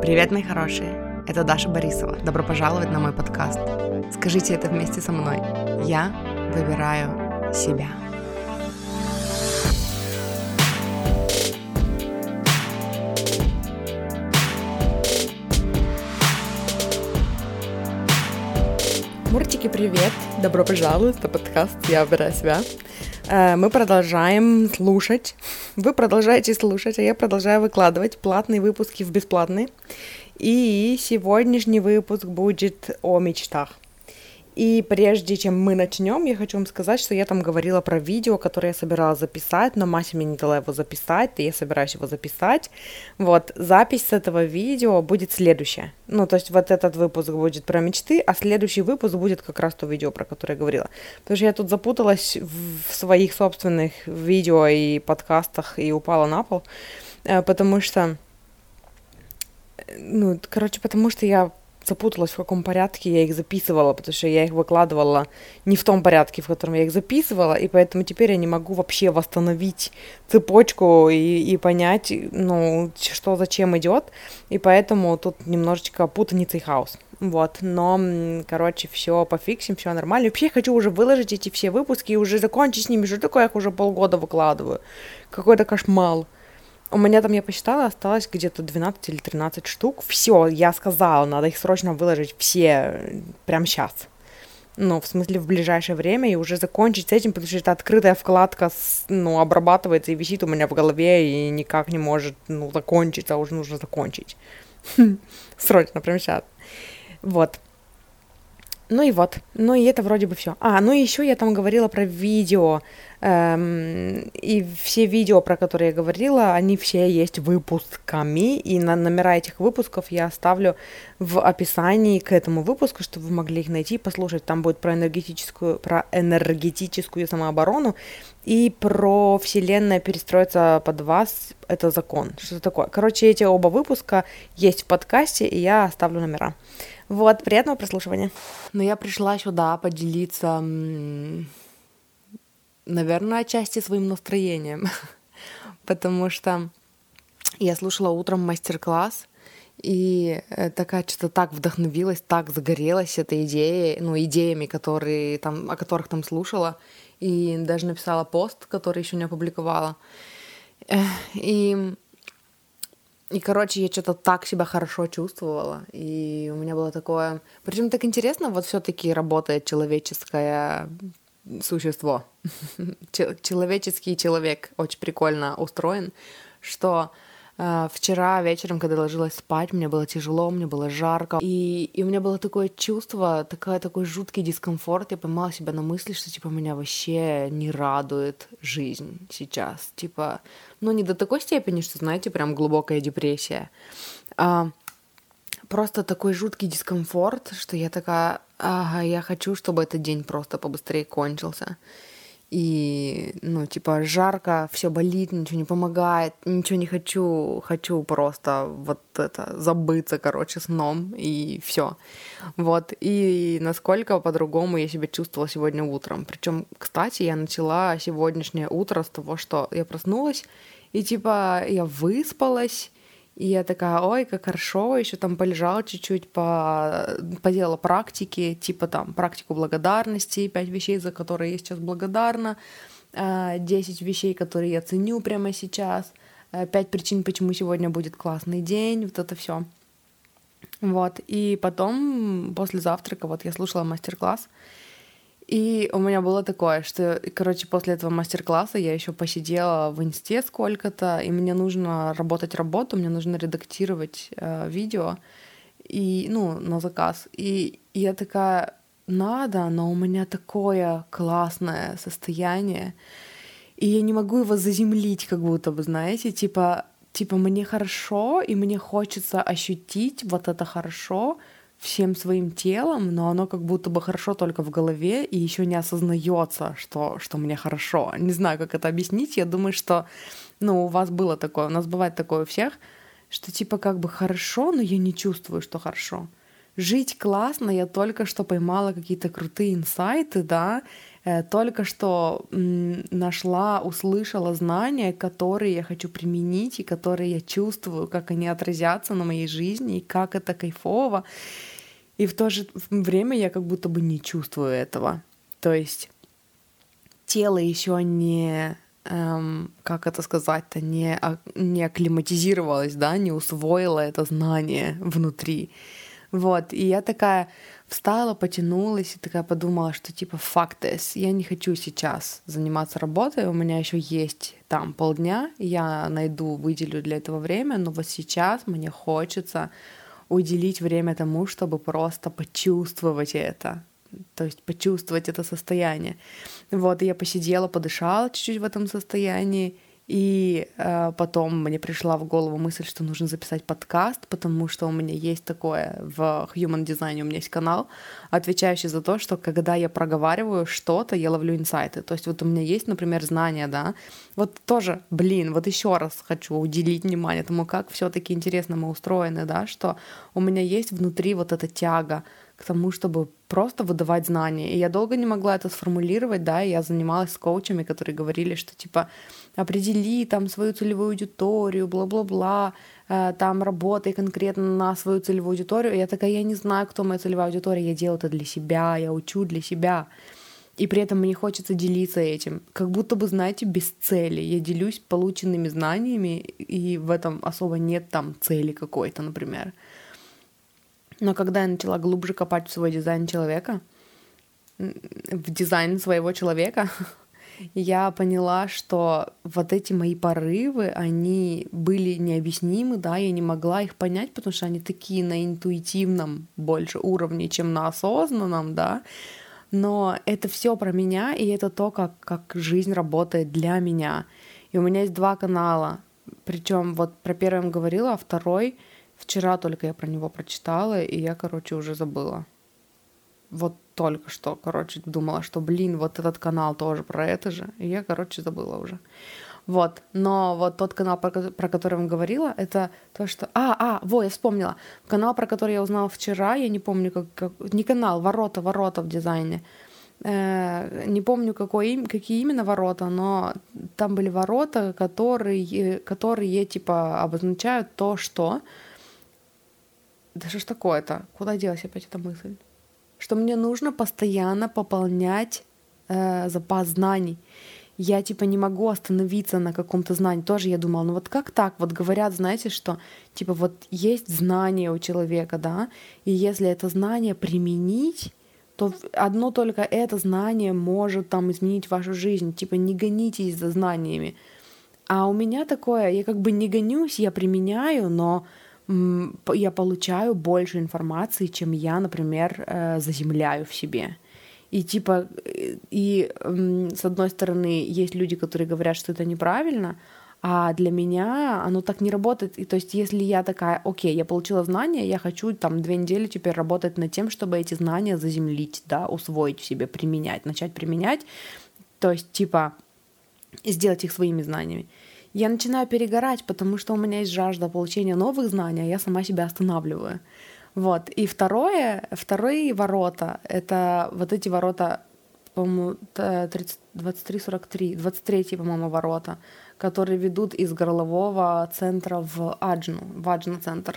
Привет, мои хорошие! Это Даша Борисова. Добро пожаловать на мой подкаст. Скажите это вместе со мной. Я выбираю себя. Муртики, привет! Добро пожаловать на подкаст «Я выбираю себя». Э, мы продолжаем слушать. Вы продолжаете слушать, а я продолжаю выкладывать платные выпуски в бесплатные. И сегодняшний выпуск будет о мечтах. И прежде чем мы начнем, я хочу вам сказать, что я там говорила про видео, которое я собиралась записать, но Мася мне не дала его записать, и я собираюсь его записать. Вот, запись с этого видео будет следующая. Ну, то есть вот этот выпуск будет про мечты, а следующий выпуск будет как раз то видео, про которое я говорила. Потому что я тут запуталась в своих собственных видео и подкастах и упала на пол, э, потому что ну, короче, потому что я запуталась, в каком порядке я их записывала, потому что я их выкладывала не в том порядке, в котором я их записывала, и поэтому теперь я не могу вообще восстановить цепочку и, и понять, ну, что зачем идет, и поэтому тут немножечко путаница и хаос. Вот, но, короче, все пофиксим, все нормально. Вообще, я хочу уже выложить эти все выпуски и уже закончить с ними. Что такое, я их уже полгода выкладываю? Какой-то кошмар. У меня там, я посчитала, осталось где-то 12 или 13 штук. Все, я сказала, надо их срочно выложить все прямо сейчас. Ну, в смысле, в ближайшее время и уже закончить с этим, потому что это открытая вкладка, ну, обрабатывается и висит у меня в голове и никак не может, ну, закончиться, а уже нужно закончить. Срочно, прямо сейчас. Вот. Ну и вот. Ну и это вроде бы все. А, ну и еще я там говорила про видео. Эм, и все видео, про которые я говорила, они все есть выпусками. И на номера этих выпусков я оставлю в описании к этому выпуску, чтобы вы могли их найти послушать. Там будет про энергетическую, про энергетическую самооборону и про Вселенная перестроиться под вас. Это закон. Что такое? Короче, эти оба выпуска есть в подкасте, и я оставлю номера. Вот, приятного прослушивания. Но я пришла сюда поделиться, наверное, отчасти своим настроением, потому что я слушала утром мастер-класс, и э, такая что-то так вдохновилась, так загорелась этой идеей, ну, идеями, которые там, о которых там слушала, и даже написала пост, который еще не опубликовала. И и, короче, я что-то так себя хорошо чувствовала, и у меня было такое... Причем так интересно, вот все таки работает человеческое существо. Человеческий человек очень прикольно устроен, что вчера вечером, когда ложилась спать, мне было тяжело, мне было жарко, и, и у меня было такое чувство, такая, такой жуткий дискомфорт. Я поймала себя на мысли, что типа меня вообще не радует жизнь сейчас. Типа, ну не до такой степени, что, знаете, прям глубокая депрессия. А, просто такой жуткий дискомфорт, что я такая, ага, я хочу, чтобы этот день просто побыстрее кончился и, ну, типа, жарко, все болит, ничего не помогает, ничего не хочу, хочу просто вот это, забыться, короче, сном, и все. Вот, и насколько по-другому я себя чувствовала сегодня утром. Причем, кстати, я начала сегодняшнее утро с того, что я проснулась, и, типа, я выспалась, и я такая, ой, как хорошо, еще там полежала чуть-чуть, по... поделала практики, типа там практику благодарности, пять вещей, за которые я сейчас благодарна, а, десять вещей, которые я ценю прямо сейчас, а, пять причин, почему сегодня будет классный день, вот это все. Вот, и потом, после завтрака, вот я слушала мастер-класс, и у меня было такое, что, короче, после этого мастер-класса я еще посидела в инсте сколько-то, и мне нужно работать работу, мне нужно редактировать э, видео, и, ну, на заказ. И, и я такая, надо, но у меня такое классное состояние, и я не могу его заземлить, как будто бы, знаете, типа, типа мне хорошо, и мне хочется ощутить вот это хорошо, всем своим телом, но оно как будто бы хорошо только в голове и еще не осознается, что, что мне хорошо. Не знаю, как это объяснить. Я думаю, что ну, у вас было такое, у нас бывает такое у всех, что типа как бы хорошо, но я не чувствую, что хорошо. Жить классно, я только что поймала какие-то крутые инсайты, да, э, только что нашла, услышала знания, которые я хочу применить и которые я чувствую, как они отразятся на моей жизни и как это кайфово. И в то же время я как будто бы не чувствую этого. То есть тело еще не эм, как это сказать-то, не, а, не акклиматизировалось, да, не усвоила это знание внутри. Вот, и я такая встала, потянулась и такая подумала, что типа this, я не хочу сейчас заниматься работой, у меня еще есть там полдня, я найду, выделю для этого время, но вот сейчас мне хочется уделить время тому, чтобы просто почувствовать это, то есть почувствовать это состояние. Вот, и я посидела, подышала чуть-чуть в этом состоянии, и э, потом мне пришла в голову мысль, что нужно записать подкаст, потому что у меня есть такое в Human Design, у меня есть канал, отвечающий за то, что когда я проговариваю что-то, я ловлю инсайты. То есть вот у меня есть, например, знания, да, вот тоже, блин, вот еще раз хочу уделить внимание тому, как все-таки интересно мы устроены, да, что у меня есть внутри вот эта тяга к тому, чтобы просто выдавать знания. И я долго не могла это сформулировать, да, и я занималась с коучами, которые говорили, что типа определи там свою целевую аудиторию, бла-бла-бла, э, там работай конкретно на свою целевую аудиторию. И я такая, я не знаю, кто моя целевая аудитория, я делаю это для себя, я учу для себя. И при этом мне хочется делиться этим. Как будто бы, знаете, без цели. Я делюсь полученными знаниями, и в этом особо нет там цели какой-то, например. Но когда я начала глубже копать в свой дизайн человека, в дизайн своего человека, я поняла, что вот эти мои порывы, они были необъяснимы, да, я не могла их понять, потому что они такие на интуитивном больше уровне, чем на осознанном, да, но это все про меня, и это то, как, как жизнь работает для меня. И у меня есть два канала, причем вот про первый я говорила, а второй — Вчера только я про него прочитала, и я, короче, уже забыла. Вот только что, короче, думала, что, блин, вот этот канал тоже про это же. И я, короче, забыла уже. Вот, но вот тот канал, про, про который я говорила, это то, что... А, а, во, я вспомнила. Канал, про который я узнала вчера, я не помню, как... как... Не канал, ворота, ворота в дизайне. Э, не помню, какой, какие именно ворота, но там были ворота, которые, которые типа обозначают то, что да что ж такое-то? Куда делась опять эта мысль? Что мне нужно постоянно пополнять э, запас знаний. Я типа не могу остановиться на каком-то знании. Тоже я думала, ну вот как так? Вот говорят, знаете, что типа вот есть знание у человека, да, и если это знание применить, то одно только это знание может там изменить вашу жизнь. Типа не гонитесь за знаниями. А у меня такое, я как бы не гонюсь, я применяю, но я получаю больше информации, чем я, например, э, заземляю в себе. И типа, и с одной стороны, есть люди, которые говорят, что это неправильно, а для меня оно так не работает. И то есть, если я такая, окей, я получила знания, я хочу там две недели теперь работать над тем, чтобы эти знания заземлить, да, усвоить в себе, применять, начать применять, то есть, типа, сделать их своими знаниями я начинаю перегорать, потому что у меня есть жажда получения новых знаний, а я сама себя останавливаю. Вот. И второе, вторые ворота, это вот эти ворота, по-моему, 23-43, 23, по-моему, ворота, которые ведут из горлового центра в Аджну, в Аджна-центр.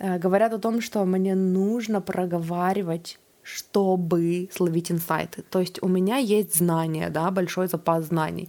Э, говорят о том, что мне нужно проговаривать чтобы словить инсайты. То есть у меня есть знания, да, большой запас знаний.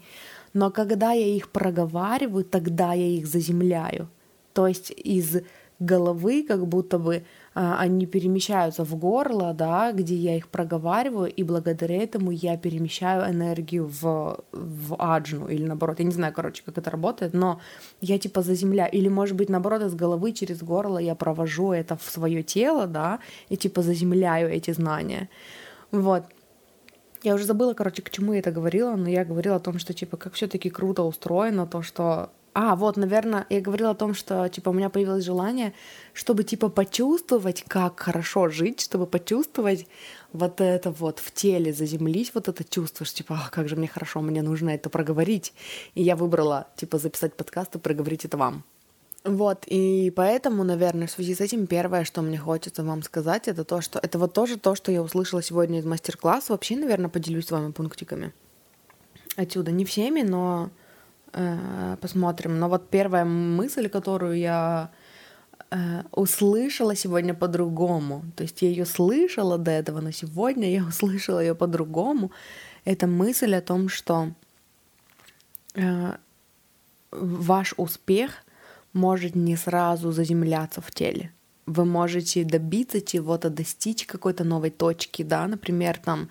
Но когда я их проговариваю, тогда я их заземляю. То есть из головы как будто бы а, они перемещаются в горло, да, где я их проговариваю, и благодаря этому я перемещаю энергию в, в аджну, или наоборот, я не знаю, короче, как это работает, но я типа заземляю, или может быть наоборот из головы через горло я провожу это в свое тело, да, и типа заземляю эти знания. Вот. Я уже забыла, короче, к чему я это говорила, но я говорила о том, что, типа, как все таки круто устроено, то, что... А, вот, наверное, я говорила о том, что, типа, у меня появилось желание, чтобы, типа, почувствовать, как хорошо жить, чтобы почувствовать вот это вот в теле, заземлить вот это чувство, что, типа, а, как же мне хорошо, мне нужно это проговорить. И я выбрала, типа, записать подкаст и проговорить это вам. Вот, и поэтому, наверное, в связи с этим первое, что мне хочется вам сказать, это то, что это вот тоже то, что я услышала сегодня из мастер-класса. Вообще, наверное, поделюсь с вами пунктиками. Отсюда не всеми, но э, посмотрим. Но вот первая мысль, которую я э, услышала сегодня по-другому, то есть я ее слышала до этого, но сегодня я услышала ее по-другому, это мысль о том, что э, ваш успех — может не сразу заземляться в теле. Вы можете добиться чего-то, достичь какой-то новой точки, да, например, там,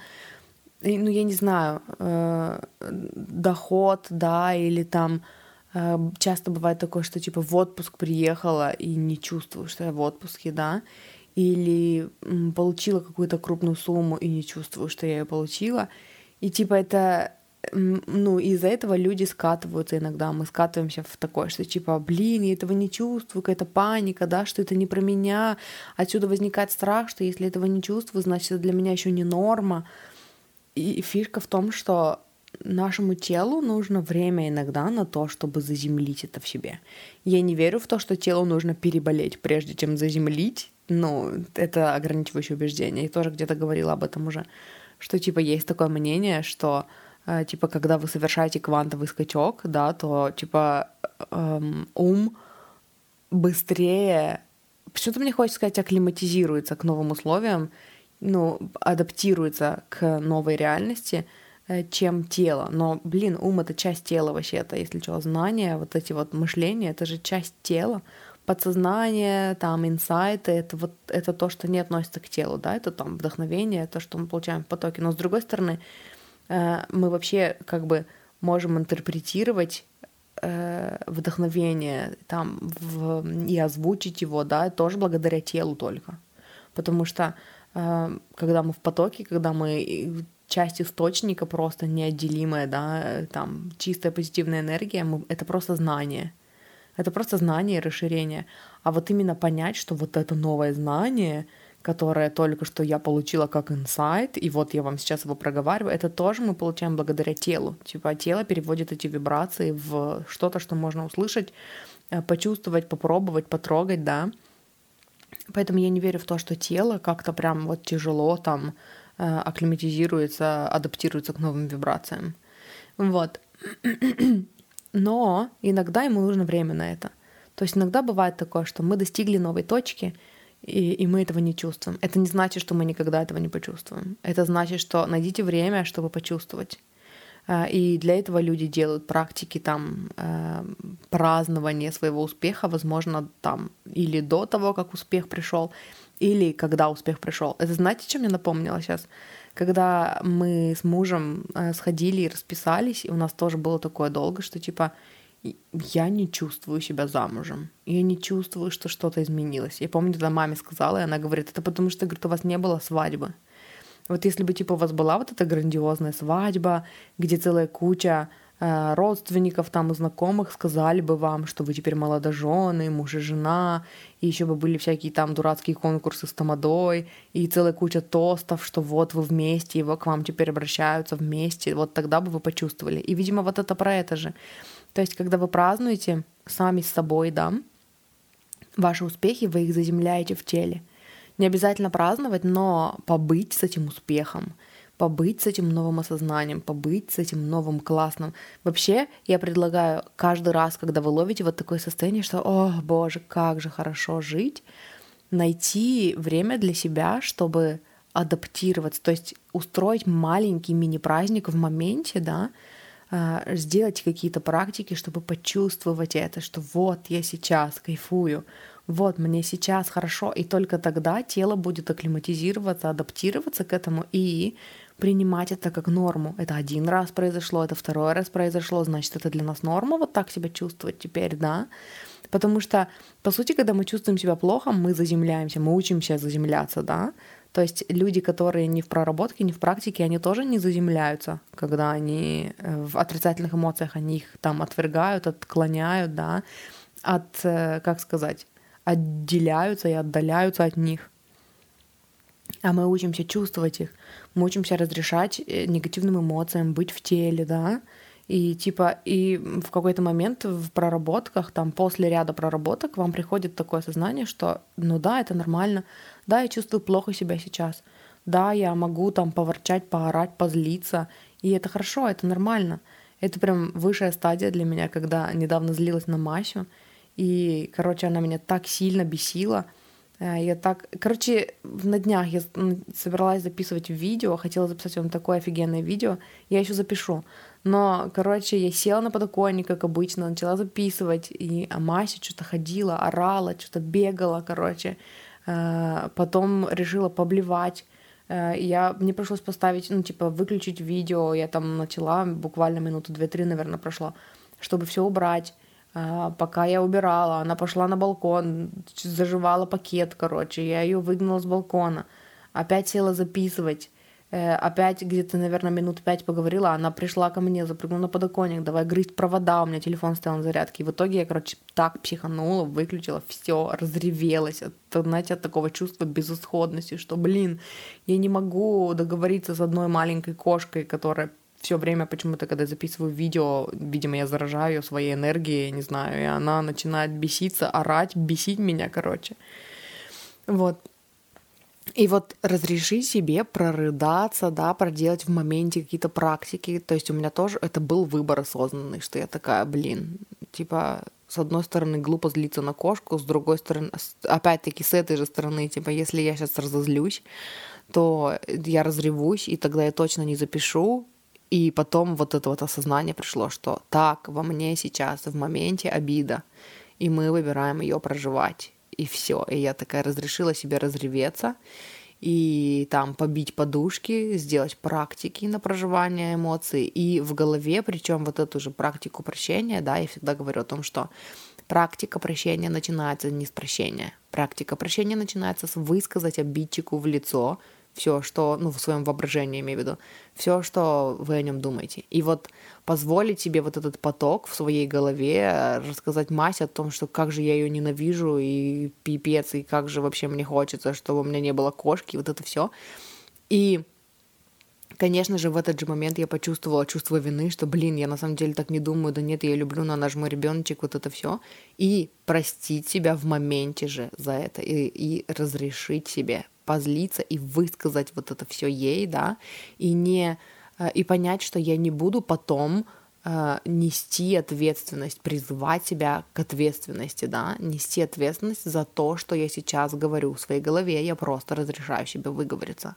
ну, я не знаю, э, доход, да, или там э, часто бывает такое, что типа в отпуск приехала и не чувствую, что я в отпуске, да, или получила какую-то крупную сумму и не чувствую, что я ее получила. И типа это ну, из-за этого люди скатываются иногда. Мы скатываемся в такое, что типа, блин, я этого не чувствую, какая-то паника, да, что это не про меня. Отсюда возникает страх, что если этого не чувствую, значит, это для меня еще не норма. И фишка в том, что нашему телу нужно время иногда на то, чтобы заземлить это в себе. Я не верю в то, что телу нужно переболеть, прежде чем заземлить. Ну, это ограничивающее убеждение. Я тоже где-то говорила об этом уже, что типа есть такое мнение, что типа, когда вы совершаете квантовый скачок, да, то, типа, эм, ум быстрее, почему-то мне хочется сказать, акклиматизируется к новым условиям, ну, адаптируется к новой реальности, э, чем тело. Но, блин, ум — это часть тела вообще-то, если что, знания, вот эти вот мышления — это же часть тела, подсознание, там, инсайты, это вот это то, что не относится к телу, да, это там вдохновение, то, что мы получаем в потоке. Но с другой стороны, Э, мы вообще как бы можем интерпретировать э, вдохновение там в, и озвучить его, да, тоже благодаря телу только. Потому что э, когда мы в потоке, когда мы часть источника просто неотделимая, да, там чистая позитивная энергия, мы, это просто знание. Это просто знание и расширение. А вот именно понять, что вот это новое знание — которое только что я получила как инсайт, и вот я вам сейчас его проговариваю, это тоже мы получаем благодаря телу. Типа тело переводит эти вибрации в что-то, что можно услышать, э, почувствовать, попробовать, потрогать, да. Поэтому я не верю в то, что тело как-то прям вот тяжело там э, акклиматизируется, адаптируется к новым вибрациям. Вот. Но иногда ему нужно время на это. То есть иногда бывает такое, что мы достигли новой точки, и, и мы этого не чувствуем. Это не значит, что мы никогда этого не почувствуем. Это значит, что найдите время, чтобы почувствовать. А, и для этого люди делают практики там э, празднования своего успеха, возможно, там или до того, как успех пришел, или когда успех пришел. Это знаете, что мне напомнило сейчас? Когда мы с мужем э, сходили и расписались, и у нас тоже было такое долго, что типа я не чувствую себя замужем. Я не чувствую, что что-то изменилось. Я помню, тогда маме сказала, и она говорит, это потому что, говорит, у вас не было свадьбы. Вот если бы, типа, у вас была вот эта грандиозная свадьба, где целая куча родственников там и знакомых сказали бы вам, что вы теперь молодожены, муж и жена, и еще бы были всякие там дурацкие конкурсы с тамадой, и целая куча тостов, что вот вы вместе, вот к вам теперь обращаются вместе, вот тогда бы вы почувствовали. И, видимо, вот это про это же. То есть, когда вы празднуете сами с собой, да, ваши успехи, вы их заземляете в теле. Не обязательно праздновать, но побыть с этим успехом, побыть с этим новым осознанием, побыть с этим новым классным. Вообще, я предлагаю каждый раз, когда вы ловите вот такое состояние, что, о, боже, как же хорошо жить, найти время для себя, чтобы адаптироваться, то есть устроить маленький мини-праздник в моменте, да, а, сделать какие-то практики, чтобы почувствовать это, что вот я сейчас кайфую, вот мне сейчас хорошо, и только тогда тело будет акклиматизироваться, адаптироваться к этому и принимать это как норму. Это один раз произошло, это второй раз произошло, значит, это для нас норма вот так себя чувствовать теперь, да? Потому что, по сути, когда мы чувствуем себя плохо, мы заземляемся, мы учимся заземляться, да? То есть люди, которые не в проработке, не в практике, они тоже не заземляются, когда они э, в отрицательных эмоциях, они их там отвергают, отклоняют, да, от, э, как сказать, отделяются и отдаляются от них. А мы учимся чувствовать их, мы учимся разрешать э, негативным эмоциям, быть в теле, да, И типа, и в какой-то момент в проработках, там, после ряда проработок вам приходит такое сознание, что, ну да, это нормально, да, я чувствую плохо себя сейчас, да, я могу там поворчать, поорать, позлиться, и это хорошо, это нормально. Это прям высшая стадия для меня, когда недавно злилась на Масю, и, короче, она меня так сильно бесила, я так... Короче, на днях я собиралась записывать видео, хотела записать вам такое офигенное видео, я еще запишу. Но, короче, я села на подоконник, как обычно, начала записывать, и а Мася что-то ходила, орала, что-то бегала, короче. Э, потом решила поблевать. Э, я, мне пришлось поставить, ну, типа, выключить видео. Я там начала, буквально минуту две-три, наверное, прошло, чтобы все убрать. Э, пока я убирала, она пошла на балкон, заживала пакет, короче. Я ее выгнала с балкона. Опять села записывать. Э, опять где-то, наверное, минут пять поговорила, она пришла ко мне, запрыгнула на подоконник, давай грызть провода, у меня телефон стоял на зарядке. И в итоге я, короче, так психанула, выключила, все, разревелась, от, знаете, от такого чувства безысходности, что, блин, я не могу договориться с одной маленькой кошкой, которая все время почему-то, когда записываю видео, видимо, я заражаю своей энергией, не знаю, и она начинает беситься, орать, бесить меня, короче. Вот. И вот разреши себе прорыдаться, да, проделать в моменте какие-то практики. То есть у меня тоже это был выбор осознанный, что я такая, блин, типа, с одной стороны, глупо злиться на кошку, с другой стороны, опять-таки, с этой же стороны, типа, если я сейчас разозлюсь, то я разревусь, и тогда я точно не запишу, и потом вот это вот осознание пришло, что так, во мне сейчас в моменте обида, и мы выбираем ее проживать и все. И я такая разрешила себе разреветься и там побить подушки, сделать практики на проживание эмоций. И в голове, причем вот эту же практику прощения, да, я всегда говорю о том, что практика прощения начинается не с прощения. Практика прощения начинается с высказать обидчику в лицо все, что, ну, в своем воображении, имею в виду, все, что вы о нем думаете. И вот позволить себе вот этот поток в своей голове, э, рассказать Масе о том, что как же я ее ненавижу, и пипец, и как же вообще мне хочется, чтобы у меня не было кошки, вот это все. И Конечно же, в этот же момент я почувствовала чувство вины, что, блин, я на самом деле так не думаю, да нет, я люблю, но она же мой ребеночек, вот это все. И простить себя в моменте же за это, и, и разрешить себе позлиться и высказать вот это все ей, да, и не э, и понять, что я не буду потом э, нести ответственность, призывать себя к ответственности, да, нести ответственность за то, что я сейчас говорю в своей голове, я просто разрешаю себе выговориться.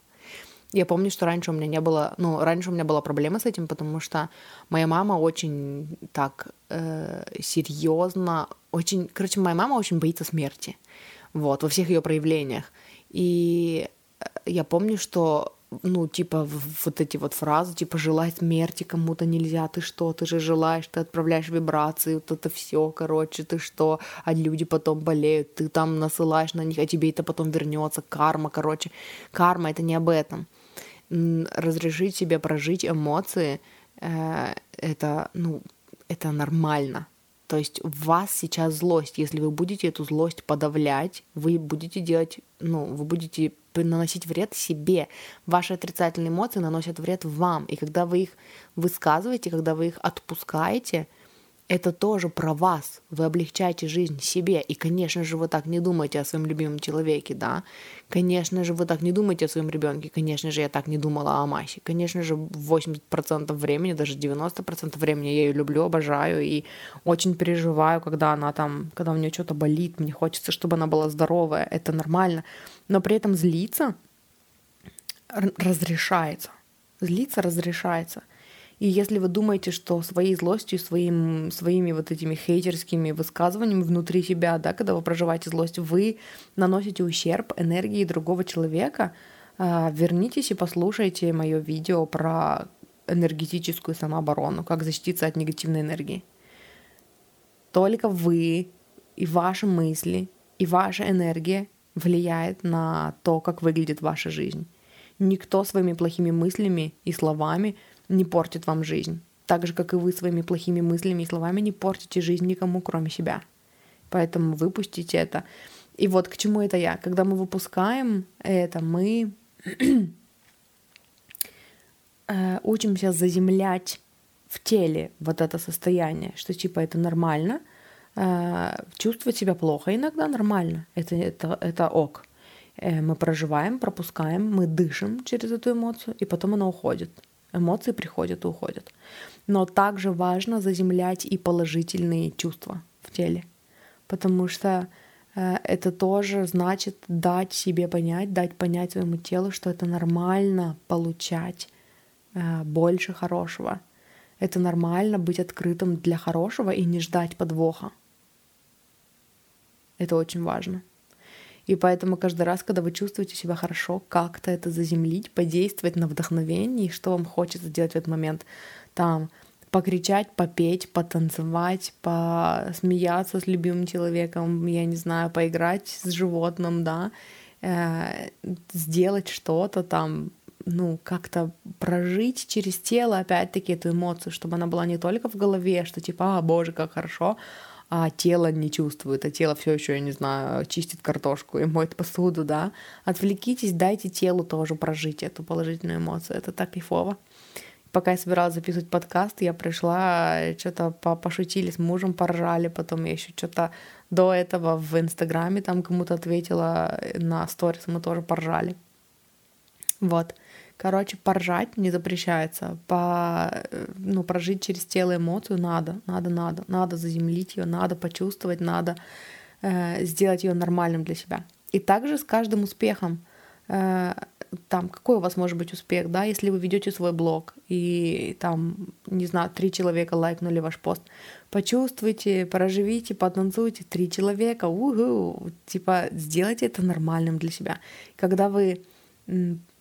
Я помню, что раньше у меня не было, ну, раньше у меня была проблема с этим, потому что моя мама очень так э, серьезно, очень, короче, моя мама очень боится смерти, вот, во всех ее проявлениях. И э, я помню, что ну, типа, вот эти вот фразы, типа, желать смерти кому-то нельзя, ты что, ты же желаешь, ты отправляешь вибрации, вот это все, короче, ты что, а люди потом болеют, ты там насылаешь на них, а тебе это потом вернется, карма, короче. Карма — это не об этом. Разрешить себе прожить эмоции, э, это, ну, это нормально. То есть в вас сейчас злость. Если вы будете эту злость подавлять, вы будете делать, ну, вы будете наносить вред себе. Ваши отрицательные эмоции наносят вред вам. И когда вы их высказываете, когда вы их отпускаете – это тоже про вас. Вы облегчаете жизнь себе. И, конечно же, вы так не думаете о своем любимом человеке, да. Конечно же, вы так не думаете о своем ребенке. Конечно же, я так не думала о Масе. Конечно же, 80% времени, даже 90% времени я ее люблю, обожаю и очень переживаю, когда она там, когда у нее что-то болит. Мне хочется, чтобы она была здоровая. Это нормально. Но при этом злиться разрешается. Злиться разрешается. И если вы думаете, что своей злостью, своим, своими вот этими хейтерскими высказываниями внутри себя, да, когда вы проживаете злость, вы наносите ущерб энергии другого человека, а, вернитесь и послушайте мое видео про энергетическую самооборону, как защититься от негативной энергии. Только вы и ваши мысли, и ваша энергия влияет на то, как выглядит ваша жизнь. Никто своими плохими мыслями и словами не портит вам жизнь. Так же, как и вы своими плохими мыслями и словами не портите жизнь никому, кроме себя. Поэтому выпустите это. И вот к чему это я. Когда мы выпускаем это, мы э, учимся заземлять в теле вот это состояние, что типа это нормально, э, чувствовать себя плохо иногда нормально, это, это, это ок. Э, мы проживаем, пропускаем, мы дышим через эту эмоцию, и потом она уходит. Эмоции приходят и уходят. Но также важно заземлять и положительные чувства в теле, потому что э, это тоже значит дать себе понять, дать понять своему телу, что это нормально получать э, больше хорошего. Это нормально быть открытым для хорошего и не ждать подвоха. Это очень важно. И поэтому каждый раз, когда вы чувствуете себя хорошо, как-то это заземлить, подействовать на вдохновение, что вам хочется сделать в этот момент. Там покричать, попеть, потанцевать, посмеяться с любимым человеком, я не знаю, поиграть с животным, да, э, сделать что-то там, ну, как-то прожить через тело, опять-таки, эту эмоцию, чтобы она была не только в голове, что типа, а, боже, как хорошо, а тело не чувствует, а тело все еще, я не знаю, чистит картошку и моет посуду, да. Отвлекитесь, дайте телу тоже прожить эту положительную эмоцию. Это так кайфово. Пока я собиралась записывать подкаст, я пришла, что-то пошутили с мужем, поржали, потом я еще что-то до этого в Инстаграме там кому-то ответила на сторис, мы тоже поржали. Вот. Короче, поржать не запрещается. По, ну, прожить через тело эмоцию надо, надо, надо. Надо заземлить ее, надо почувствовать, надо э, сделать ее нормальным для себя. И также с каждым успехом. Э, там, какой у вас может быть успех, да, если вы ведете свой блог и там, не знаю, три человека лайкнули ваш пост, почувствуйте, проживите, потанцуйте, три человека, угу, типа, сделайте это нормальным для себя. Когда вы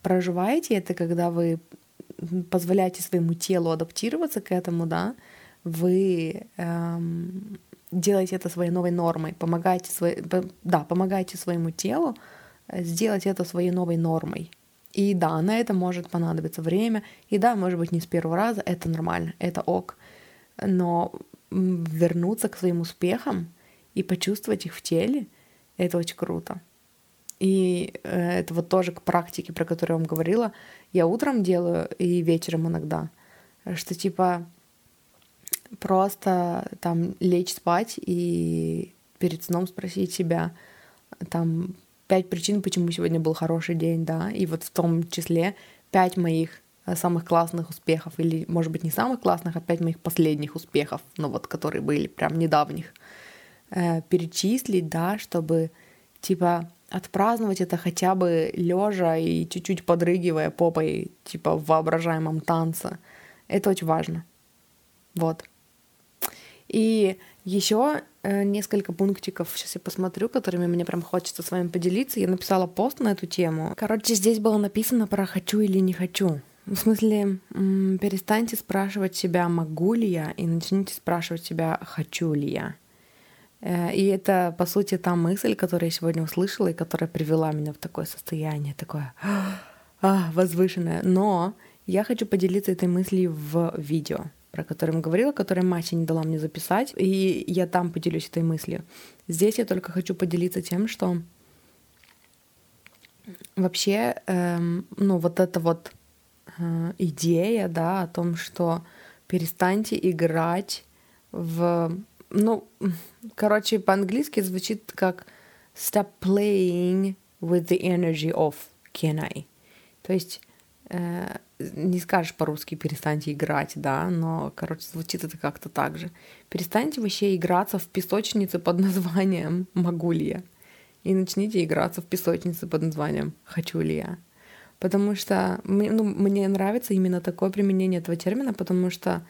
проживаете это, когда вы позволяете своему телу адаптироваться к этому, да, вы эм, делаете это своей новой нормой, помогаете, свой, да, помогаете своему телу э, сделать это своей новой нормой. И да, на это может понадобиться время, и да, может быть, не с первого раза, это нормально, это ок. Но вернуться к своим успехам и почувствовать их в теле, это очень круто. И э, это вот тоже к практике, про которую я вам говорила. Я утром делаю и вечером иногда. Что типа просто там лечь спать и перед сном спросить себя там пять причин, почему сегодня был хороший день, да, и вот в том числе пять моих э, самых классных успехов, или, может быть, не самых классных, а пять моих последних успехов, ну вот, которые были прям недавних, э, перечислить, да, чтобы, типа, отпраздновать это хотя бы лежа и чуть-чуть подрыгивая попой, типа в воображаемом танце. Это очень важно. Вот. И еще э, несколько пунктиков, сейчас я посмотрю, которыми мне прям хочется с вами поделиться. Я написала пост на эту тему. Короче, здесь было написано про «хочу или не хочу». В смысле, перестаньте спрашивать себя, могу ли я, и начните спрашивать себя, хочу ли я. Э, и это, по сути, та мысль, которую я сегодня услышала и которая привела меня в такое состояние, такое а, возвышенное. Но я хочу поделиться этой мыслью в видео, про которое я говорила, которое Мася не дала мне записать, и я там поделюсь этой мыслью. Здесь я только хочу поделиться тем, что вообще, эм, ну, вот эта вот э, идея, да, о том, что перестаньте играть в ну, короче, по-английски звучит как stop playing with the energy of can I. То есть э, не скажешь по-русски перестаньте играть, да, но, короче, звучит это как-то так же. Перестаньте вообще играться в песочнице под названием «Могу ли я?» и начните играться в песочнице под названием «Хочу ли я?». Потому что ну, мне нравится именно такое применение этого термина, потому что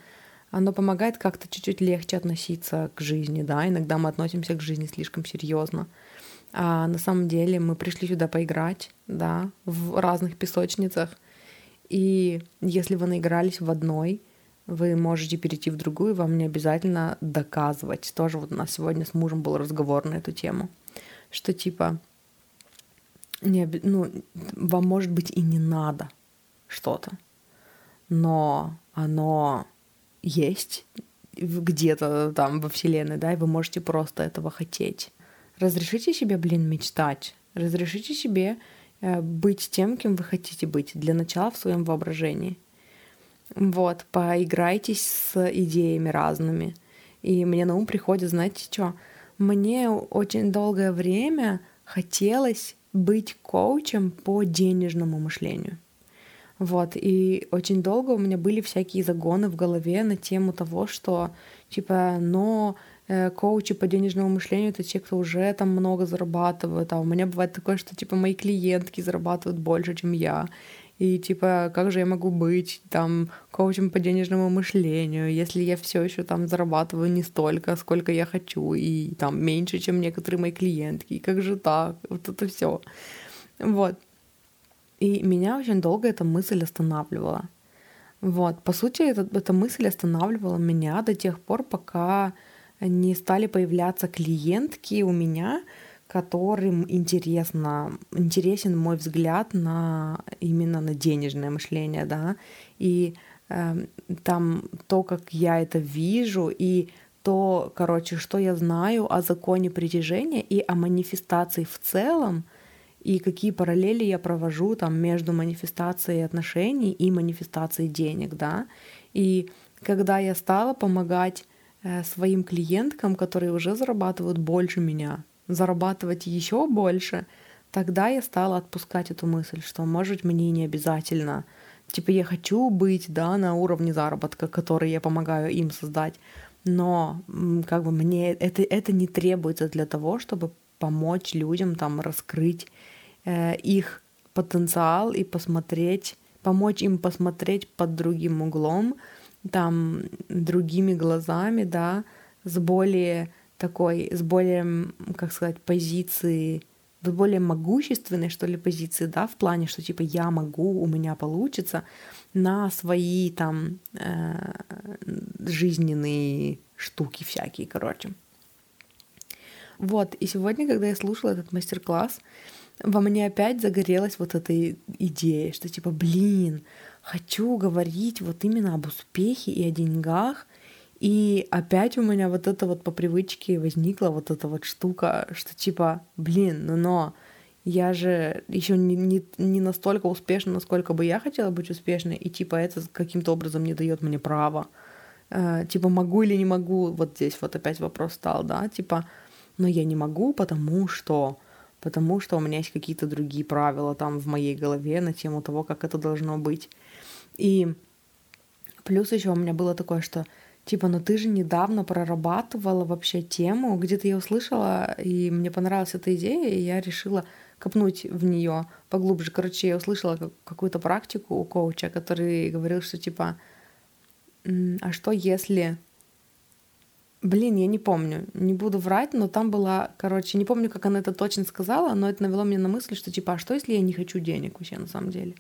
оно помогает как-то чуть-чуть легче относиться к жизни, да, иногда мы относимся к жизни слишком серьезно. А на самом деле мы пришли сюда поиграть, да, в разных песочницах. И если вы наигрались в одной, вы можете перейти в другую, вам не обязательно доказывать. Тоже вот у нас сегодня с мужем был разговор на эту тему, что типа, не, ну, вам может быть и не надо что-то, но оно есть где-то там во Вселенной, да, и вы можете просто этого хотеть. Разрешите себе, блин, мечтать. Разрешите себе э, быть тем, кем вы хотите быть для начала в своем воображении. Вот, поиграйтесь с идеями разными. И мне на ум приходит, знаете что, мне очень долгое время хотелось быть коучем по денежному мышлению. Вот, и очень долго у меня были всякие загоны в голове на тему того, что, типа, но э, коучи по денежному мышлению — это те, кто уже там много зарабатывают, а у меня бывает такое, что, типа, мои клиентки зарабатывают больше, чем я, и типа, как же я могу быть там коучем по денежному мышлению, если я все еще там зарабатываю не столько, сколько я хочу, и там меньше, чем некоторые мои клиентки, и как же так, вот это все. Вот. И меня очень долго эта мысль останавливала. Вот, по сути, эта, эта мысль останавливала меня до тех пор, пока не стали появляться клиентки у меня, которым интересно, интересен мой взгляд на именно на денежное мышление, да, и э, там то, как я это вижу, и то, короче, что я знаю о законе притяжения и о манифестации в целом, и какие параллели я провожу там между манифестацией отношений и манифестацией денег, да. И когда я стала помогать э, своим клиенткам, которые уже зарабатывают больше меня, зарабатывать еще больше, тогда я стала отпускать эту мысль, что, может, мне не обязательно, типа, я хочу быть, да, на уровне заработка, который я помогаю им создать, но как бы мне это, это не требуется для того, чтобы помочь людям там раскрыть э, их потенциал и посмотреть, помочь им посмотреть под другим углом, там другими глазами, да, с более такой, с более, как сказать, позиции, с более могущественной, что ли, позиции, да, в плане, что типа я могу, у меня получится, на свои там э, жизненные штуки всякие, короче. Вот, и сегодня, когда я слушала этот мастер-класс, во мне опять загорелась вот эта идея, что типа, блин, хочу говорить вот именно об успехе и о деньгах, и опять у меня вот это вот по привычке возникла вот эта вот штука, что типа, блин, ну но я же еще не, не, не настолько успешна, насколько бы я хотела быть успешной, и типа это каким-то образом не дает мне права. Э, типа могу или не могу, вот здесь вот опять вопрос стал, да, типа, но я не могу, потому что потому что у меня есть какие-то другие правила там в моей голове на тему того, как это должно быть. И плюс еще у меня было такое, что типа, ну ты же недавно прорабатывала вообще тему, где-то я услышала, и мне понравилась эта идея, и я решила копнуть в нее поглубже. Короче, я услышала какую-то практику у коуча, который говорил, что типа, а что если... Блин, я не помню, не буду врать, но там была, короче, не помню, как она это точно сказала, но это навело меня на мысль, что типа, а что если я не хочу денег вообще на самом деле?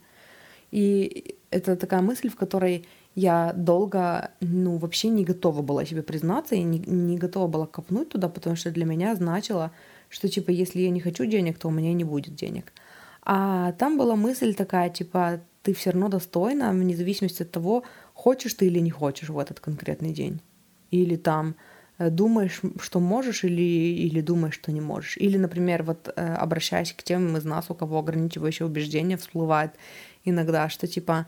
И это такая мысль, в которой я долго, ну, вообще не готова была себе признаться и не, не готова была копнуть туда, потому что для меня значило, что, типа, если я не хочу денег, то у меня не будет денег. А там была мысль такая, типа, ты все равно достойна, вне зависимости от того, хочешь ты или не хочешь в этот конкретный день. Или там думаешь, что можешь, или, или думаешь, что не можешь. Или, например, вот э, обращаясь к тем из нас, у кого ограничивающее убеждение всплывает иногда, что типа,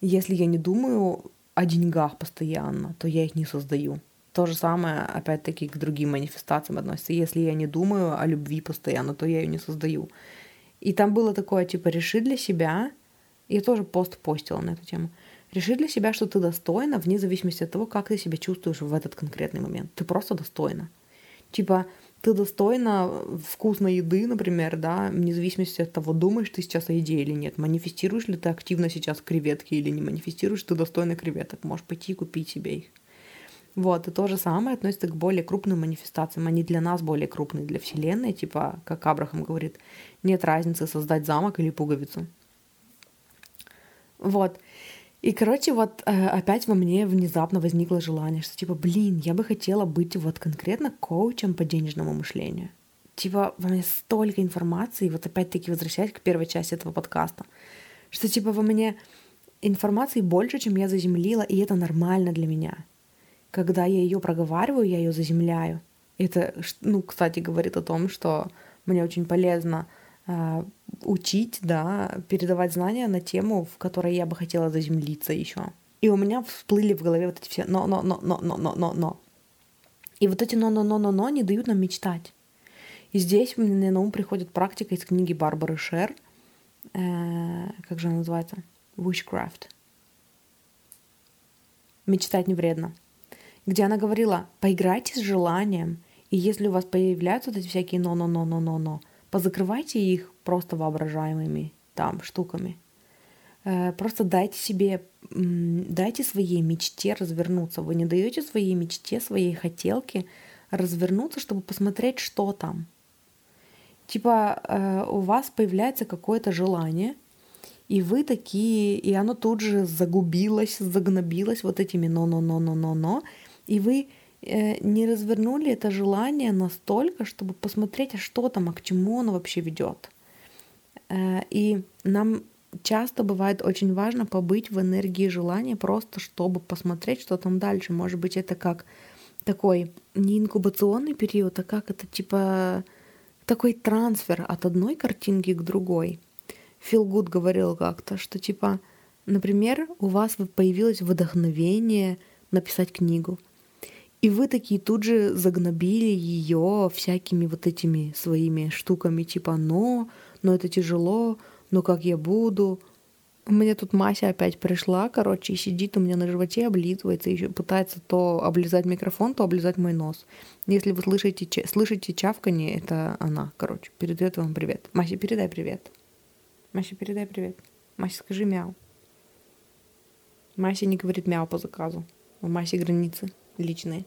если я не думаю о деньгах постоянно, то я их не создаю. То же самое, опять-таки, к другим манифестациям относится. Если я не думаю о любви постоянно, то я ее не создаю. И там было такое, типа, реши для себя, я тоже пост постила на эту тему, реши для себя, что ты достойна, вне зависимости от того, как ты себя чувствуешь в этот конкретный момент. Ты просто достойна. Типа, ты достойна вкусной еды, например, да, вне зависимости от того, думаешь ты сейчас о еде или нет, манифестируешь ли ты активно сейчас креветки или не манифестируешь, ты достойна креветок, можешь пойти и купить себе их. Вот, и то же самое относится к более крупным манифестациям. Они для нас более крупные, для Вселенной, типа, как Абрахам говорит, нет разницы создать замок или пуговицу. Вот. И, короче, вот э, опять во мне внезапно возникло желание, что типа, блин, я бы хотела быть вот конкретно коучем по денежному мышлению. Типа, во мне столько информации, вот опять-таки возвращаясь к первой части этого подкаста, что типа во мне информации больше, чем я заземлила, и это нормально для меня. Когда я ее проговариваю, я ее заземляю. Это, ну, кстати, говорит о том, что мне очень полезно учить, да, передавать знания на тему, в которой я бы хотела заземлиться еще. И у меня всплыли в голове вот эти все но, но, но, но, но, но, но, но. И вот эти но, но, но, но, но не дают нам мечтать. И здесь мне на ум приходит практика из книги Барбары Шер. Э, как же она называется? Witchcraft. Мечтать не вредно. Где она говорила, поиграйте с желанием, и если у вас появляются вот эти всякие но-но-но-но-но-но, позакрывайте их просто воображаемыми там штуками. Э, просто дайте себе, дайте своей мечте развернуться. Вы не даете своей мечте, своей хотелке развернуться, чтобы посмотреть, что там. Типа э, у вас появляется какое-то желание, и вы такие, и оно тут же загубилось, загнобилось вот этими но-но-но-но-но-но, и вы не развернули это желание настолько, чтобы посмотреть, а что там, а к чему оно вообще ведет. Э, и нам часто бывает очень важно побыть в энергии желания, просто чтобы посмотреть, что там дальше. Может быть, это как такой не инкубационный период, а как это типа такой трансфер от одной картинки к другой. Фил Гуд говорил как-то, что типа, например, у вас появилось вдохновение написать книгу, и вы такие тут же загнобили ее всякими вот этими своими штуками, типа «но», «но это тяжело», «но как я буду», меня тут Мася опять пришла, короче, и сидит у меня на животе, облизывается, еще пытается то облизать микрофон, то облизать мой нос. Если вы слышите, слышите чавканье, это она, короче. Передает вам привет. Мася, передай привет. Мася, передай привет. Мася, скажи мяу. Мася не говорит мяу по заказу. У Маси границы личные.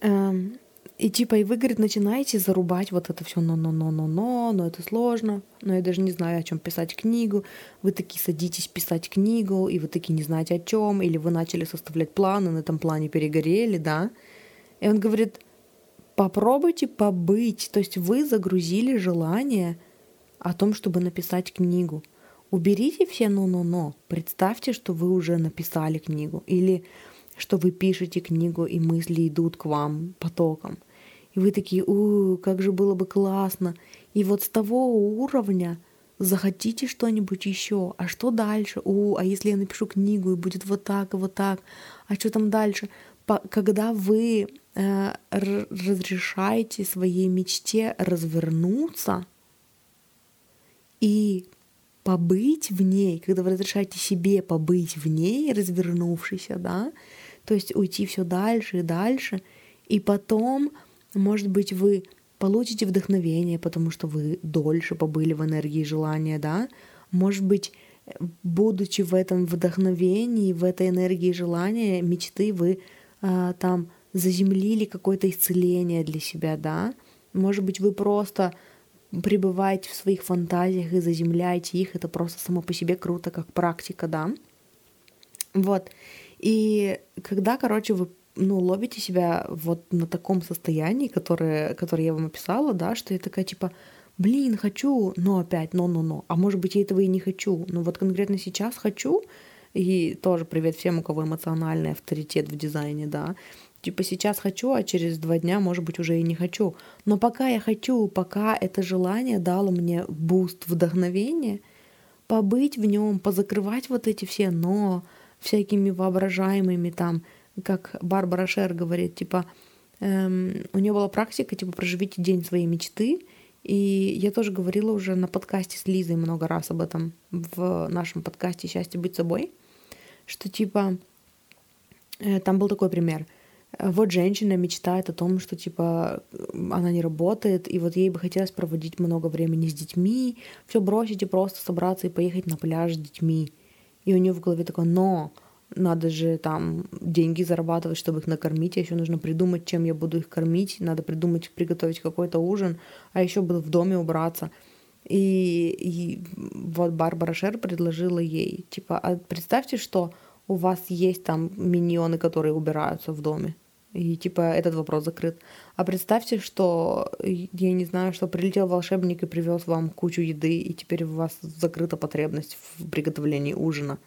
Эм, и типа, и вы, говорит, начинаете зарубать вот это все но-но-но-но-но, но это сложно, но я даже не знаю, о чем писать книгу. Вы такие садитесь писать книгу, и вы такие не знаете о чем, или вы начали составлять планы, на этом плане перегорели, да. И он говорит, попробуйте побыть, то есть вы загрузили желание о том, чтобы написать книгу. Уберите все но-но-но, представьте, что вы уже написали книгу, или что вы пишете книгу, и мысли идут к вам потоком. И вы такие, у, как же было бы классно. И вот с того уровня захотите что-нибудь еще, а что дальше? У, а если я напишу книгу и будет вот так и вот так, а что там дальше? По, когда вы э, разрешаете своей мечте развернуться и побыть в ней, когда вы разрешаете себе побыть в ней, развернувшись, да, то есть уйти все дальше и дальше, и потом, может быть, вы получите вдохновение, потому что вы дольше побыли в энергии желания, да, может быть, будучи в этом вдохновении, в этой энергии желания, мечты, вы а, там заземлили какое-то исцеление для себя, да, может быть, вы просто пребываете в своих фантазиях и заземляете их, это просто само по себе круто, как практика, да. Вот. И когда, короче, вы ну, ловите себя вот на таком состоянии, которое, которое я вам описала, да, что я такая типа, блин, хочу, но опять, но-но-но. А может быть, я этого и не хочу. Но вот конкретно сейчас хочу, и тоже привет всем, у кого эмоциональный авторитет в дизайне, да. Типа сейчас хочу, а через два дня, может быть, уже и не хочу. Но пока я хочу, пока это желание дало мне буст вдохновения, побыть в нем, позакрывать вот эти все но, всякими воображаемыми там, как Барбара Шер говорит, типа, эм, у нее была практика, типа, проживите день своей мечты, и я тоже говорила уже на подкасте с Лизой много раз об этом, в нашем подкасте «Счастье быть собой», что, типа, э, там был такой пример. Вот женщина мечтает о том, что, типа, она не работает, и вот ей бы хотелось проводить много времени с детьми, все бросить и просто собраться и поехать на пляж с детьми – и у нее в голове такое, но надо же там деньги зарабатывать, чтобы их накормить, а еще нужно придумать, чем я буду их кормить, надо придумать, приготовить какой-то ужин, а еще буду в доме убраться. И, и вот Барбара Шер предложила ей, типа, а представьте, что у вас есть там миньоны, которые убираются в доме. И типа этот вопрос закрыт. А представьте, что, я не знаю, что прилетел волшебник и привез вам кучу еды, и теперь у вас закрыта потребность в приготовлении ужина.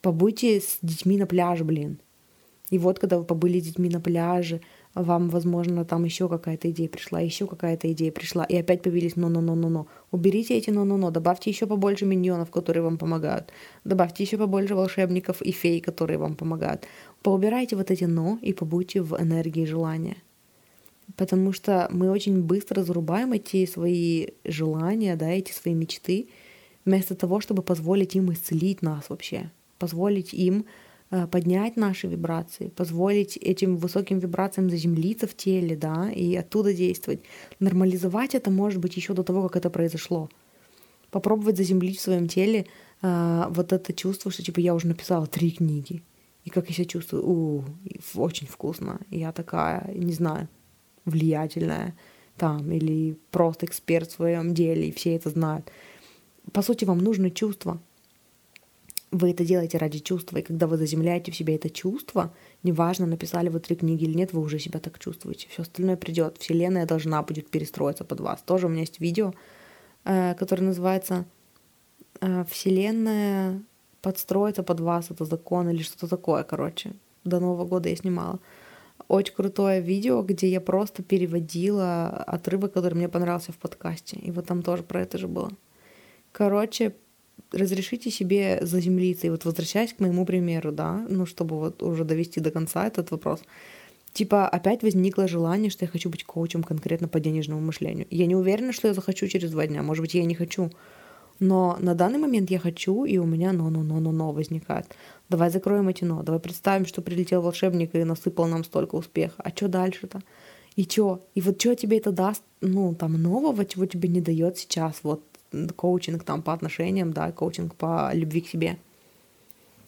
Побудьте с детьми на пляже, блин. И вот, когда вы побыли с детьми на пляже, вам, возможно, там еще какая-то идея пришла, еще какая-то идея пришла, и опять появились но-но-но-но-но. Уберите эти но-но-но, добавьте еще побольше миньонов, которые вам помогают, добавьте еще побольше волшебников и фей, которые вам помогают. Поубирайте вот эти но и побудьте в энергии желания. Потому что мы очень быстро зарубаем эти свои желания, да, эти свои мечты, вместо того, чтобы позволить им исцелить нас вообще, позволить им Э, поднять наши вибрации, позволить этим высоким вибрациям заземлиться в теле, да, и оттуда действовать. Нормализовать это может быть еще до того, как это произошло. Попробовать заземлить в своем теле э, вот это чувство, что типа я уже написала три книги. И как я себя чувствую? У, очень вкусно. Я такая, не знаю, влиятельная там, или просто эксперт в своем деле, и все это знают. По сути, вам нужно чувство, вы это делаете ради чувства, и когда вы заземляете в себе это чувство, неважно, написали вы три книги или нет, вы уже себя так чувствуете. Все остальное придет. Вселенная должна будет перестроиться под вас. Тоже у меня есть видео, э, которое называется э, «Вселенная подстроится под вас, это закон» или что-то такое, короче. До Нового года я снимала. Очень крутое видео, где я просто переводила отрывок, который мне понравился в подкасте. И вот там тоже про это же было. Короче, разрешите себе заземлиться. И вот возвращаясь к моему примеру, да, ну, чтобы вот уже довести до конца этот вопрос, типа опять возникло желание, что я хочу быть коучем конкретно по денежному мышлению. Я не уверена, что я захочу через два дня, может быть, я не хочу. Но на данный момент я хочу, и у меня но-но-но-но-но возникает. Давай закроем эти но. Давай представим, что прилетел волшебник и насыпал нам столько успеха. А что дальше-то? И чё? И вот что тебе это даст, ну, там, нового, чего тебе не дает сейчас, вот коучинг там по отношениям, да, коучинг по любви к себе.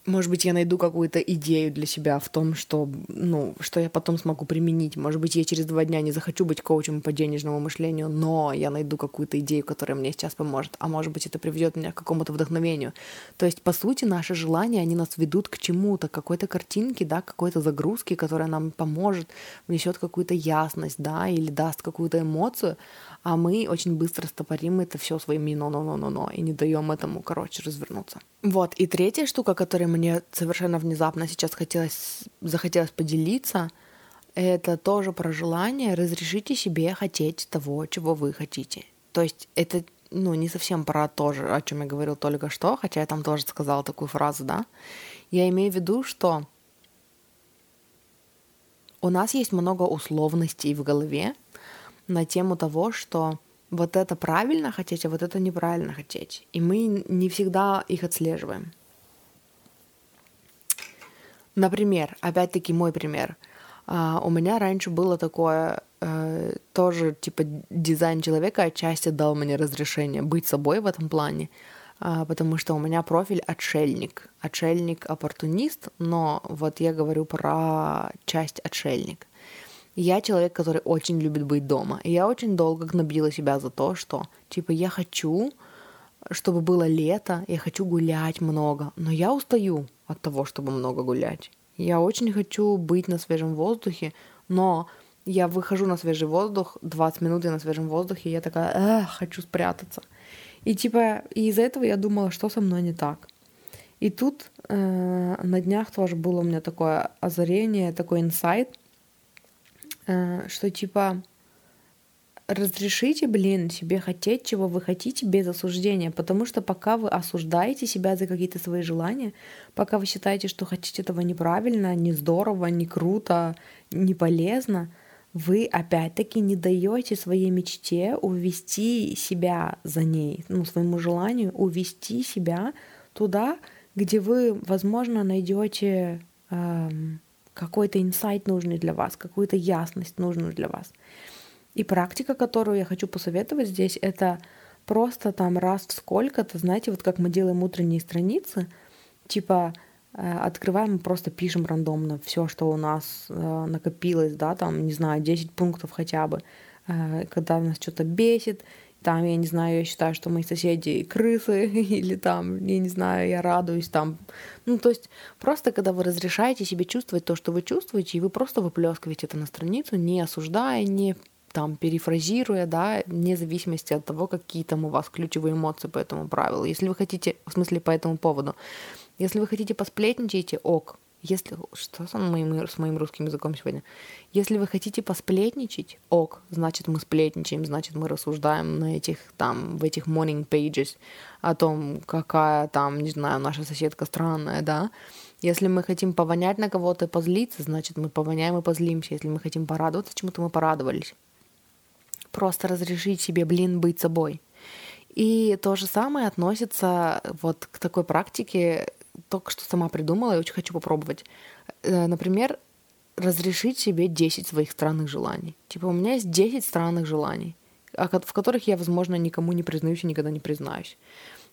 Может быть, я найду какую-то идею для себя в том, что, ну, что я потом смогу применить. Может быть, я через два дня не захочу быть коучем по денежному мышлению, но я найду какую-то идею, которая мне сейчас поможет. А может быть, это приведет меня к какому-то вдохновению. То есть, по сути, наши желания, они нас ведут к чему-то, к какой-то картинке, да, какой-то загрузке, которая нам поможет, внесет какую-то ясность, да, или даст какую-то эмоцию, а мы очень быстро стопорим это все своими но-но-но-но-но и не даем этому, короче, развернуться. Вот, и третья штука, которой мне совершенно внезапно сейчас хотелось, захотелось поделиться, это тоже про желание. Разрешите себе хотеть того, чего вы хотите. То есть это ну, не совсем про то же, о чем я говорил только что, хотя я там тоже сказала такую фразу, да. Я имею в виду, что у нас есть много условностей в голове, на тему того, что вот это правильно хотеть, а вот это неправильно хотеть. И мы не всегда их отслеживаем. Например, опять-таки мой пример. Uh, у меня раньше было такое, uh, тоже типа дизайн человека отчасти дал мне разрешение быть собой в этом плане, uh, потому что у меня профиль отшельник, отшельник-оппортунист, но вот я говорю про часть отшельник. Я человек, который очень любит быть дома. И я очень долго гнобила себя за то, что, типа, я хочу, чтобы было лето, я хочу гулять много, но я устаю от того, чтобы много гулять. Я очень хочу быть на свежем воздухе, но я выхожу на свежий воздух, 20 минут я на свежем воздухе, и я такая, хочу спрятаться. И типа, и из-за этого я думала, что со мной не так. И тут э, на днях тоже было у меня такое озарение, такой инсайт, что типа разрешите, блин, себе хотеть, чего вы хотите без осуждения, потому что пока вы осуждаете себя за какие-то свои желания, пока вы считаете, что хотите этого неправильно, не здорово, не круто, не полезно, вы опять-таки не даете своей мечте увести себя за ней, ну, своему желанию увести себя туда, где вы, возможно, найдете эм, какой-то инсайт нужный для вас, какую-то ясность нужную для вас. И практика, которую я хочу посоветовать здесь, это просто там раз в сколько-то, знаете, вот как мы делаем утренние страницы, типа э, открываем и просто пишем рандомно все, что у нас э, накопилось, да, там, не знаю, 10 пунктов хотя бы, э, когда нас что-то бесит, там, я не знаю, я считаю, что мои соседи крысы, или там, я не знаю, я радуюсь там. Ну, то есть просто когда вы разрешаете себе чувствовать то, что вы чувствуете, и вы просто выплескиваете это на страницу, не осуждая, не там перефразируя, да, вне зависимости от того, какие там у вас ключевые эмоции по этому правилу. Если вы хотите, в смысле по этому поводу, если вы хотите посплетничайте, ок. Если... Что с моим, с моим русским языком сегодня? Если вы хотите посплетничать, ок, значит, мы сплетничаем, значит, мы рассуждаем на этих, там, в этих morning pages о том, какая там, не знаю, наша соседка странная, да. Если мы хотим повонять на кого-то и позлиться, значит, мы повоняем и позлимся. Если мы хотим порадоваться чему-то, мы порадовались. Просто разрешить себе, блин, быть собой. И то же самое относится вот к такой практике, только что сама придумала и очень хочу попробовать. Э, например, разрешить себе 10 своих странных желаний. Типа у меня есть 10 странных желаний, в которых я, возможно, никому не признаюсь и никогда не признаюсь.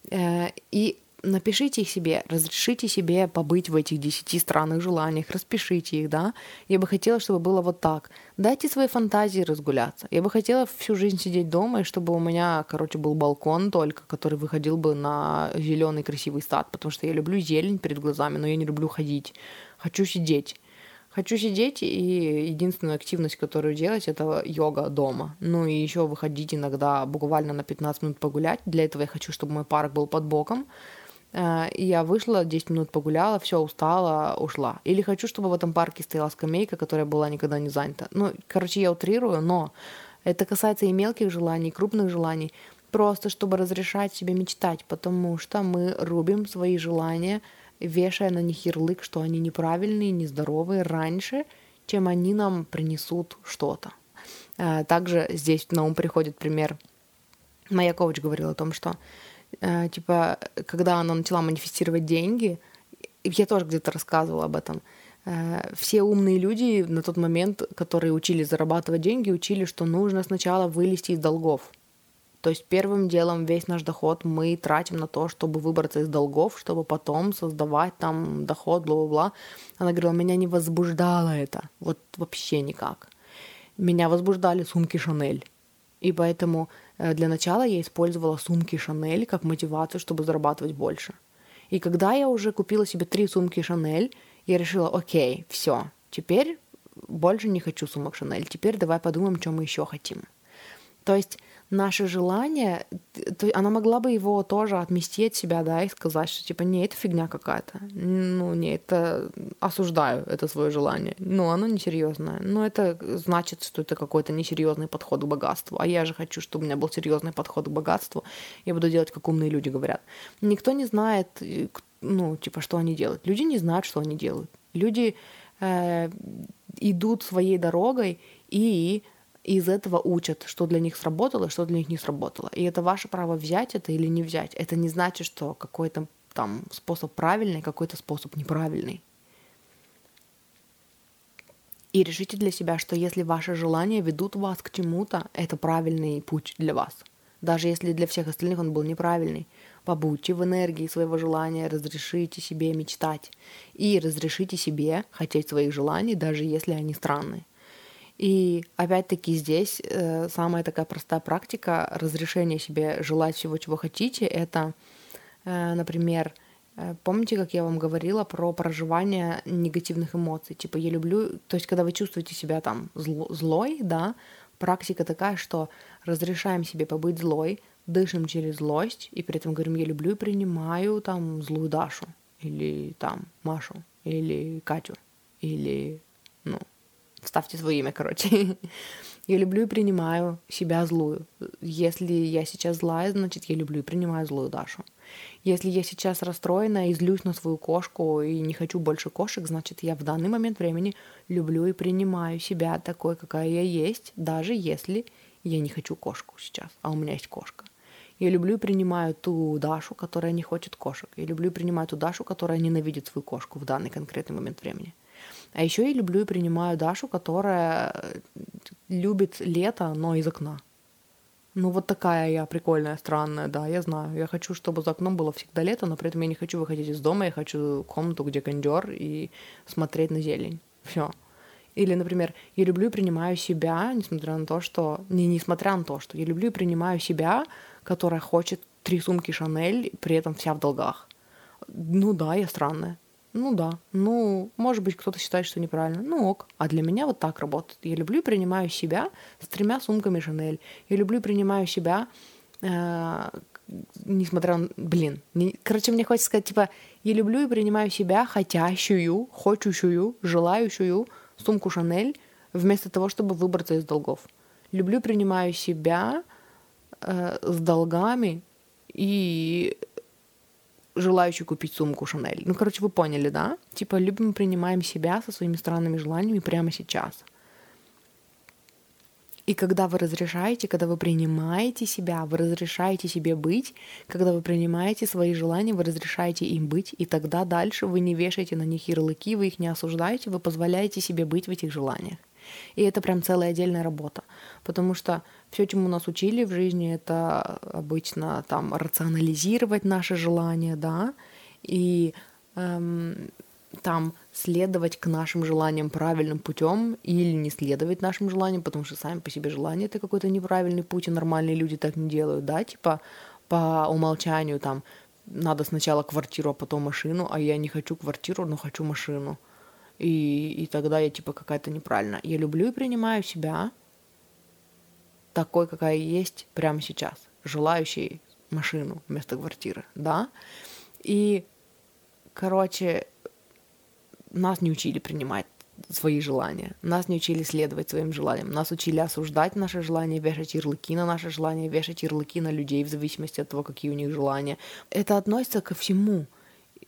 Э, и напишите их себе, разрешите себе побыть в этих десяти странных желаниях, распишите их, да. Я бы хотела, чтобы было вот так. Дайте своей фантазии разгуляться. Я бы хотела всю жизнь сидеть дома, и чтобы у меня, короче, был балкон только, который выходил бы на зеленый красивый сад, потому что я люблю зелень перед глазами, но я не люблю ходить. Хочу сидеть. Хочу сидеть, и единственная активность, которую делать, это йога дома. Ну и еще выходить иногда буквально на 15 минут погулять. Для этого я хочу, чтобы мой парк был под боком. Э, и я вышла, 10 минут погуляла, все, устала, ушла. Или хочу, чтобы в этом парке стояла скамейка, которая была никогда не занята. Ну, короче, я утрирую, но это касается и мелких желаний, и крупных желаний. Просто чтобы разрешать себе мечтать, потому что мы рубим свои желания, вешая на них ярлык, что они неправильные, нездоровые раньше, чем они нам принесут что-то. Э, также здесь на ум приходит пример. Моя коуч говорила о том, что типа, когда она начала манифестировать деньги, я тоже где-то рассказывала об этом, э, все умные люди на тот момент, которые учили зарабатывать деньги, учили, что нужно сначала вылезти из долгов. То есть первым делом весь наш доход мы тратим на то, чтобы выбраться из долгов, чтобы потом создавать там доход, бла-бла-бла. Она говорила, меня не возбуждало это, вот вообще никак. Меня возбуждали сумки Шанель. И поэтому Э, для начала я использовала сумки Шанель как мотивацию, чтобы зарабатывать больше. И когда я уже купила себе три сумки Шанель, я решила, окей, все, теперь больше не хочу сумок Шанель, теперь давай подумаем, что мы еще хотим. То есть наше желание, то она могла бы его тоже отмести от себя, да, и сказать, что типа, не, это фигня какая-то. Ну, не, это осуждаю это свое желание. Ну, оно несерьезное. Но это значит, что это какой-то несерьезный подход к богатству. А я же хочу, чтобы у меня был серьезный подход к богатству. Я буду делать, как умные люди говорят. Никто не знает, э, ну, типа, что они делают. Люди не знают, что они делают. Люди э, идут своей дорогой и и из этого учат, что для них сработало, что для них не сработало. И это ваше право взять это или не взять. Это не значит, что какой-то там способ правильный, какой-то способ неправильный. И решите для себя, что если ваши желания ведут вас к чему-то, это правильный путь для вас. Даже если для всех остальных он был неправильный. Побудьте в энергии своего желания, разрешите себе мечтать. И разрешите себе хотеть своих желаний, даже если они странные. И опять-таки здесь э, самая такая простая практика разрешения себе желать всего, чего хотите, это, э, например, э, помните, как я вам говорила про проживание негативных эмоций? Типа я люблю, то есть когда вы чувствуете себя там зло, злой, да, практика такая, что разрешаем себе побыть злой, дышим через злость, и при этом говорим, я люблю и принимаю там злую Дашу, или там Машу, или Катю, или, Вставьте свое имя, короче. Я люблю и принимаю себя злую. Если я сейчас злая, значит, я люблю и принимаю злую Дашу. Если я сейчас расстроена и злюсь на свою кошку и не хочу больше кошек, значит, я в данный момент времени люблю и принимаю себя такой, какая я есть, даже если я не хочу кошку сейчас, а у меня есть кошка. Я люблю и принимаю ту Дашу, которая не хочет кошек. Я люблю и принимаю ту Дашу, которая ненавидит свою кошку в данный конкретный момент времени. А еще я люблю и принимаю Дашу, которая э, любит лето, но из окна. Ну вот такая я прикольная, странная, да, я знаю. Я хочу, чтобы за окном было всегда лето, но при этом я не хочу выходить из дома, я хочу комнату, где кондер и смотреть на зелень. Все. Или, например, я люблю и принимаю себя, несмотря на то, что... Не несмотря на то, что я люблю и принимаю себя, которая хочет три сумки Шанель, при этом вся в долгах. Ну да, я странная. Ну да, ну, может быть, кто-то считает, что неправильно. Ну ок. А для меня вот так работает. Я люблю и принимаю себя с тремя сумками Шанель. Я люблю и принимаю себя, э, несмотря на... Блин. Не... Короче, мне хочется сказать, типа, я люблю и принимаю себя хотящую, хочущую, желающую сумку Шанель вместо того, чтобы выбраться из долгов. Люблю, принимаю себя э, с долгами и желающий купить сумку Шанель. Ну, короче, вы поняли, да? Типа, любим, принимаем себя со своими странными желаниями прямо сейчас. И когда вы разрешаете, когда вы принимаете себя, вы разрешаете себе быть, когда вы принимаете свои желания, вы разрешаете им быть, и тогда дальше вы не вешаете на них ярлыки, вы их не осуждаете, вы позволяете себе быть в этих желаниях. И это прям целая отдельная работа, потому что все, чему нас учили в жизни, это обычно там рационализировать наши желания, да, и эм, там следовать к нашим желаниям правильным путем или не следовать нашим желаниям, потому что сами по себе желания это какой-то неправильный путь, и нормальные люди так не делают, да, типа по умолчанию там надо сначала квартиру, а потом машину, а я не хочу квартиру, но хочу машину. И, и тогда я типа какая-то неправильная. Я люблю и принимаю себя такой, какая есть прямо сейчас, желающий машину вместо квартиры, да. И, короче, нас не учили принимать свои желания. Нас не учили следовать своим желаниям. Нас учили осуждать наши желания, вешать ярлыки на наши желания, вешать ярлыки на людей в зависимости от того, какие у них желания. Это относится ко всему.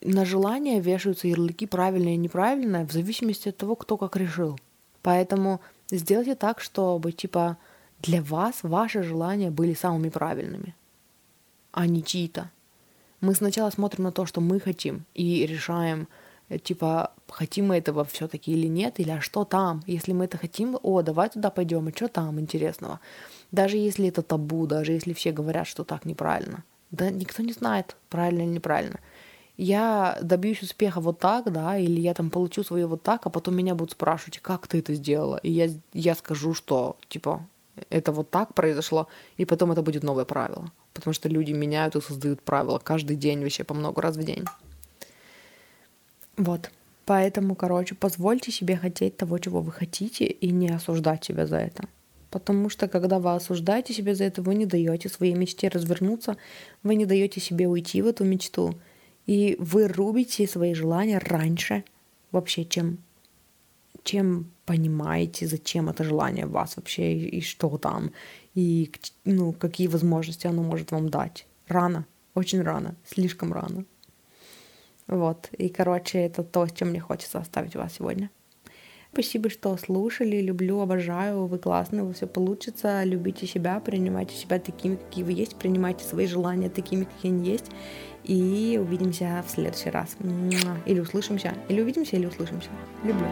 На желания вешаются ярлыки правильное и неправильное в зависимости от того, кто как решил. Поэтому сделайте так, чтобы, типа, для вас ваши желания были самыми правильными, а не чьи-то. Мы сначала смотрим на то, что мы хотим, и решаем, Э, типа, хотим мы этого все-таки или нет, или а что там? Если мы это хотим, о, давай туда пойдем, и что там интересного? Даже если это табу, даже если все говорят, что так неправильно. Да никто не знает, правильно или неправильно. Я добьюсь успеха вот так, да, или я там получу свое вот так, а потом меня будут спрашивать, как ты это сделала? И я, я скажу, что, типа, это вот так произошло, и потом это будет новое правило. Потому что люди меняют и создают правила каждый день, вообще по много раз в день. Вот. Поэтому, короче, позвольте себе хотеть того, чего вы хотите, и не осуждать себя за это. Потому что, когда вы осуждаете себя за это, вы не даете своей мечте развернуться, вы не даете себе уйти в эту мечту, и вы рубите свои желания раньше вообще, чем, чем понимаете, зачем это желание вас вообще, и, и что там, и ну, какие возможности оно может вам дать. Рано, очень рано, слишком рано. Вот. И, короче, это то, с чем мне хочется оставить вас сегодня. Спасибо, что слушали. Люблю, обожаю. Вы классные, вы все получится. Любите себя, принимайте себя такими, какие вы есть. Принимайте свои желания такими, какие они есть. И увидимся в следующий раз. Или услышимся. Или увидимся, или услышимся. Люблю.